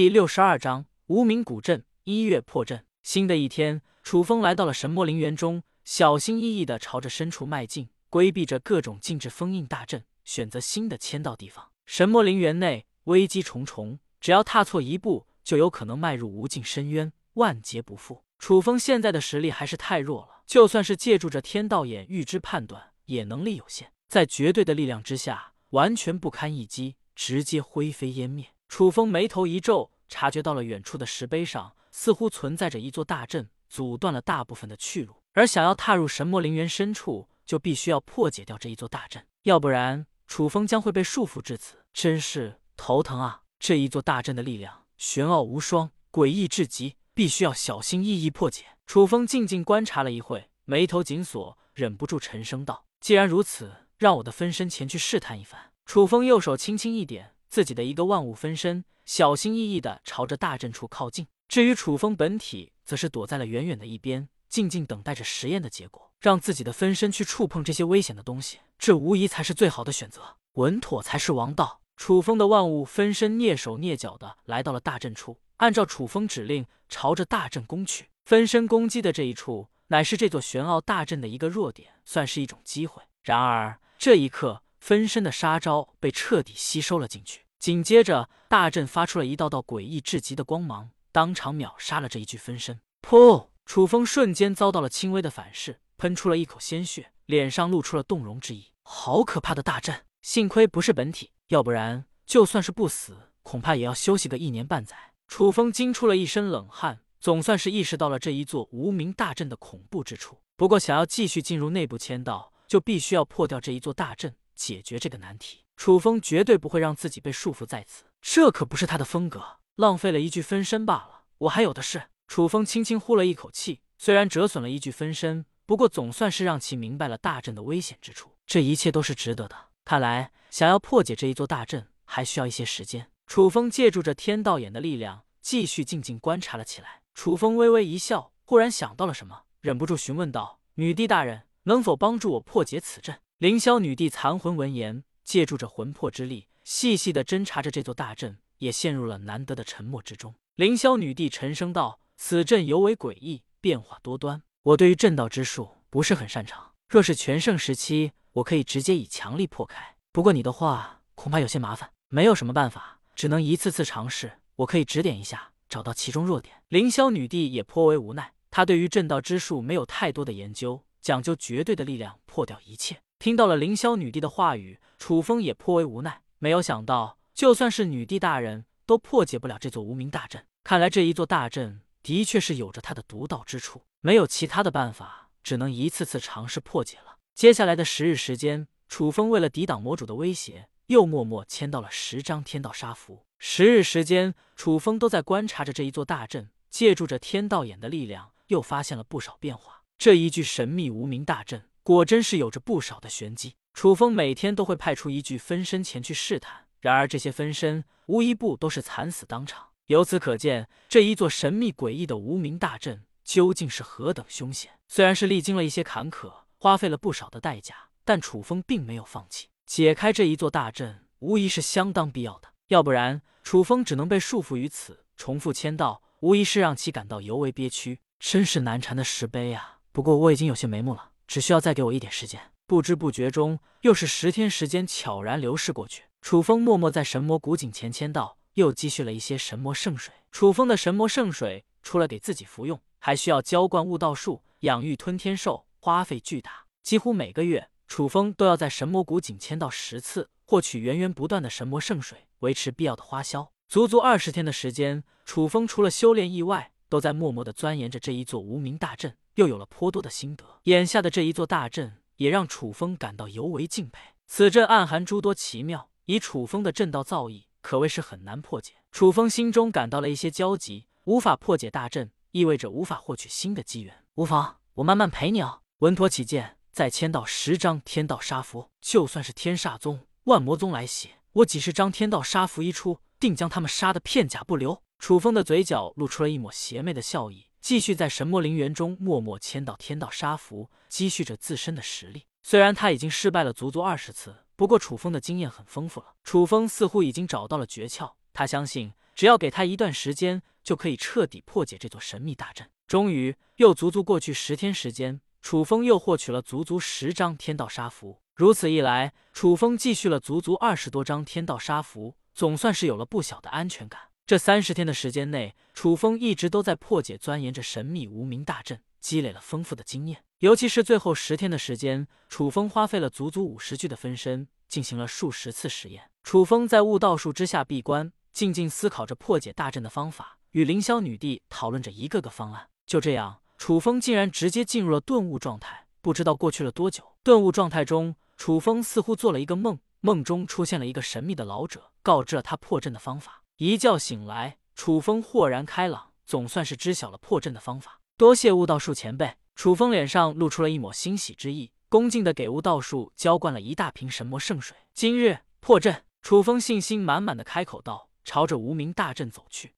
第六十二章无名古镇一月破阵。新的一天，楚风来到了神魔陵园中，小心翼翼地朝着深处迈进，规避着各种禁制封印大阵，选择新的签到地方。神魔陵园内危机重重，只要踏错一步，就有可能迈入无尽深渊，万劫不复。楚风现在的实力还是太弱了，就算是借助着天道眼预知判断，也能力有限，在绝对的力量之下，完全不堪一击，直接灰飞烟灭。楚风眉头一皱，察觉到了远处的石碑上似乎存在着一座大阵，阻断了大部分的去路。而想要踏入神魔陵园深处，就必须要破解掉这一座大阵，要不然楚风将会被束缚至此，真是头疼啊！这一座大阵的力量玄奥无双，诡异至极，必须要小心翼翼破解。楚风静静观察了一会，眉头紧锁，忍不住沉声道：“既然如此，让我的分身前去试探一番。”楚风右手轻轻一点。自己的一个万物分身，小心翼翼地朝着大阵处靠近。至于楚风本体，则是躲在了远远的一边，静静等待着实验的结果。让自己的分身去触碰这些危险的东西，这无疑才是最好的选择。稳妥才是王道。楚风的万物分身蹑手蹑脚地来到了大阵处，按照楚风指令，朝着大阵攻去。分身攻击的这一处，乃是这座玄奥大阵的一个弱点，算是一种机会。然而这一刻。分身的杀招被彻底吸收了进去，紧接着大阵发出了一道道诡异至极的光芒，当场秒杀了这一具分身。噗！楚风瞬间遭到了轻微的反噬，喷出了一口鲜血，脸上露出了动容之意。好可怕的大阵！幸亏不是本体，要不然就算是不死，恐怕也要休息个一年半载。楚风惊出了一身冷汗，总算是意识到了这一座无名大阵的恐怖之处。不过，想要继续进入内部签到，就必须要破掉这一座大阵。解决这个难题，楚风绝对不会让自己被束缚在此，这可不是他的风格。浪费了一具分身罢了，我还有的是。楚风轻轻呼了一口气，虽然折损了一具分身，不过总算是让其明白了大阵的危险之处，这一切都是值得的。看来想要破解这一座大阵，还需要一些时间。楚风借助着天道眼的力量，继续静静观察了起来。楚风微微一笑，忽然想到了什么，忍不住询问道：“女帝大人，能否帮助我破解此阵？”凌霄女帝残魂闻言，借助着魂魄之力，细细的侦查着这座大阵，也陷入了难得的沉默之中。凌霄女帝沉声道：“此阵尤为诡异，变化多端。我对于阵道之术不是很擅长。若是全盛时期，我可以直接以强力破开。不过你的话恐怕有些麻烦，没有什么办法，只能一次次尝试。我可以指点一下，找到其中弱点。”凌霄女帝也颇为无奈，她对于阵道之术没有太多的研究，讲究绝对的力量破掉一切。听到了凌霄女帝的话语，楚风也颇为无奈。没有想到，就算是女帝大人都破解不了这座无名大阵。看来这一座大阵的确是有着它的独到之处，没有其他的办法，只能一次次尝试破解了。接下来的十日时间，楚风为了抵挡魔主的威胁，又默默签到了十张天道杀符。十日时间，楚风都在观察着这一座大阵，借助着天道眼的力量，又发现了不少变化。这一具神秘无名大阵。果真是有着不少的玄机。楚风每天都会派出一具分身前去试探，然而这些分身无一不都是惨死当场。由此可见，这一座神秘诡异的无名大阵究竟是何等凶险。虽然是历经了一些坎坷，花费了不少的代价，但楚风并没有放弃。解开这一座大阵，无疑是相当必要的。要不然，楚风只能被束缚于此，重复签到，无疑是让其感到尤为憋屈。真是难缠的石碑啊！不过我已经有些眉目了。只需要再给我一点时间。不知不觉中，又是十天时间悄然流逝过去。楚风默默在神魔古井前签到，又积蓄了一些神魔圣水。楚风的神魔圣水除了给自己服用，还需要浇灌悟道树、养育吞天兽，花费巨大。几乎每个月，楚风都要在神魔古井签到十次，获取源源不断的神魔圣水，维持必要的花销。足足二十天的时间，楚风除了修炼意外，都在默默的钻研着这一座无名大阵。又有了颇多的心得，眼下的这一座大阵也让楚风感到尤为敬佩。此阵暗含诸多奇妙，以楚风的阵道造诣，可谓是很难破解。楚风心中感到了一些焦急，无法破解大阵，意味着无法获取新的机缘。无妨，我慢慢陪你哦。稳妥起见，再签到十张天道杀符，就算是天煞宗、万魔宗来袭，我几十张天道杀符一出，定将他们杀得片甲不留。楚风的嘴角露出了一抹邪魅的笑意。继续在神魔陵园中默默签到天道杀符，积蓄着自身的实力。虽然他已经失败了足足二十次，不过楚风的经验很丰富了。楚风似乎已经找到了诀窍，他相信只要给他一段时间，就可以彻底破解这座神秘大阵。终于，又足足过去十天时间，楚风又获取了足足十张天道杀符。如此一来，楚风继续了足足二十多张天道杀符，总算是有了不小的安全感。这三十天的时间内，楚风一直都在破解、钻研着神秘无名大阵，积累了丰富的经验。尤其是最后十天的时间，楚风花费了足足五十具的分身，进行了数十次实验。楚风在悟道术之下闭关，静静思考着破解大阵的方法，与凌霄女帝讨论着一个个方案。就这样，楚风竟然直接进入了顿悟状态。不知道过去了多久，顿悟状态中。楚风似乎做了一个梦，梦中出现了一个神秘的老者，告知了他破阵的方法。一觉醒来，楚风豁然开朗，总算是知晓了破阵的方法。多谢悟道术前辈！楚风脸上露出了一抹欣喜之意，恭敬的给悟道术浇灌了一大瓶神魔圣水。今日破阵，楚风信心满满的开口道，朝着无名大阵走去。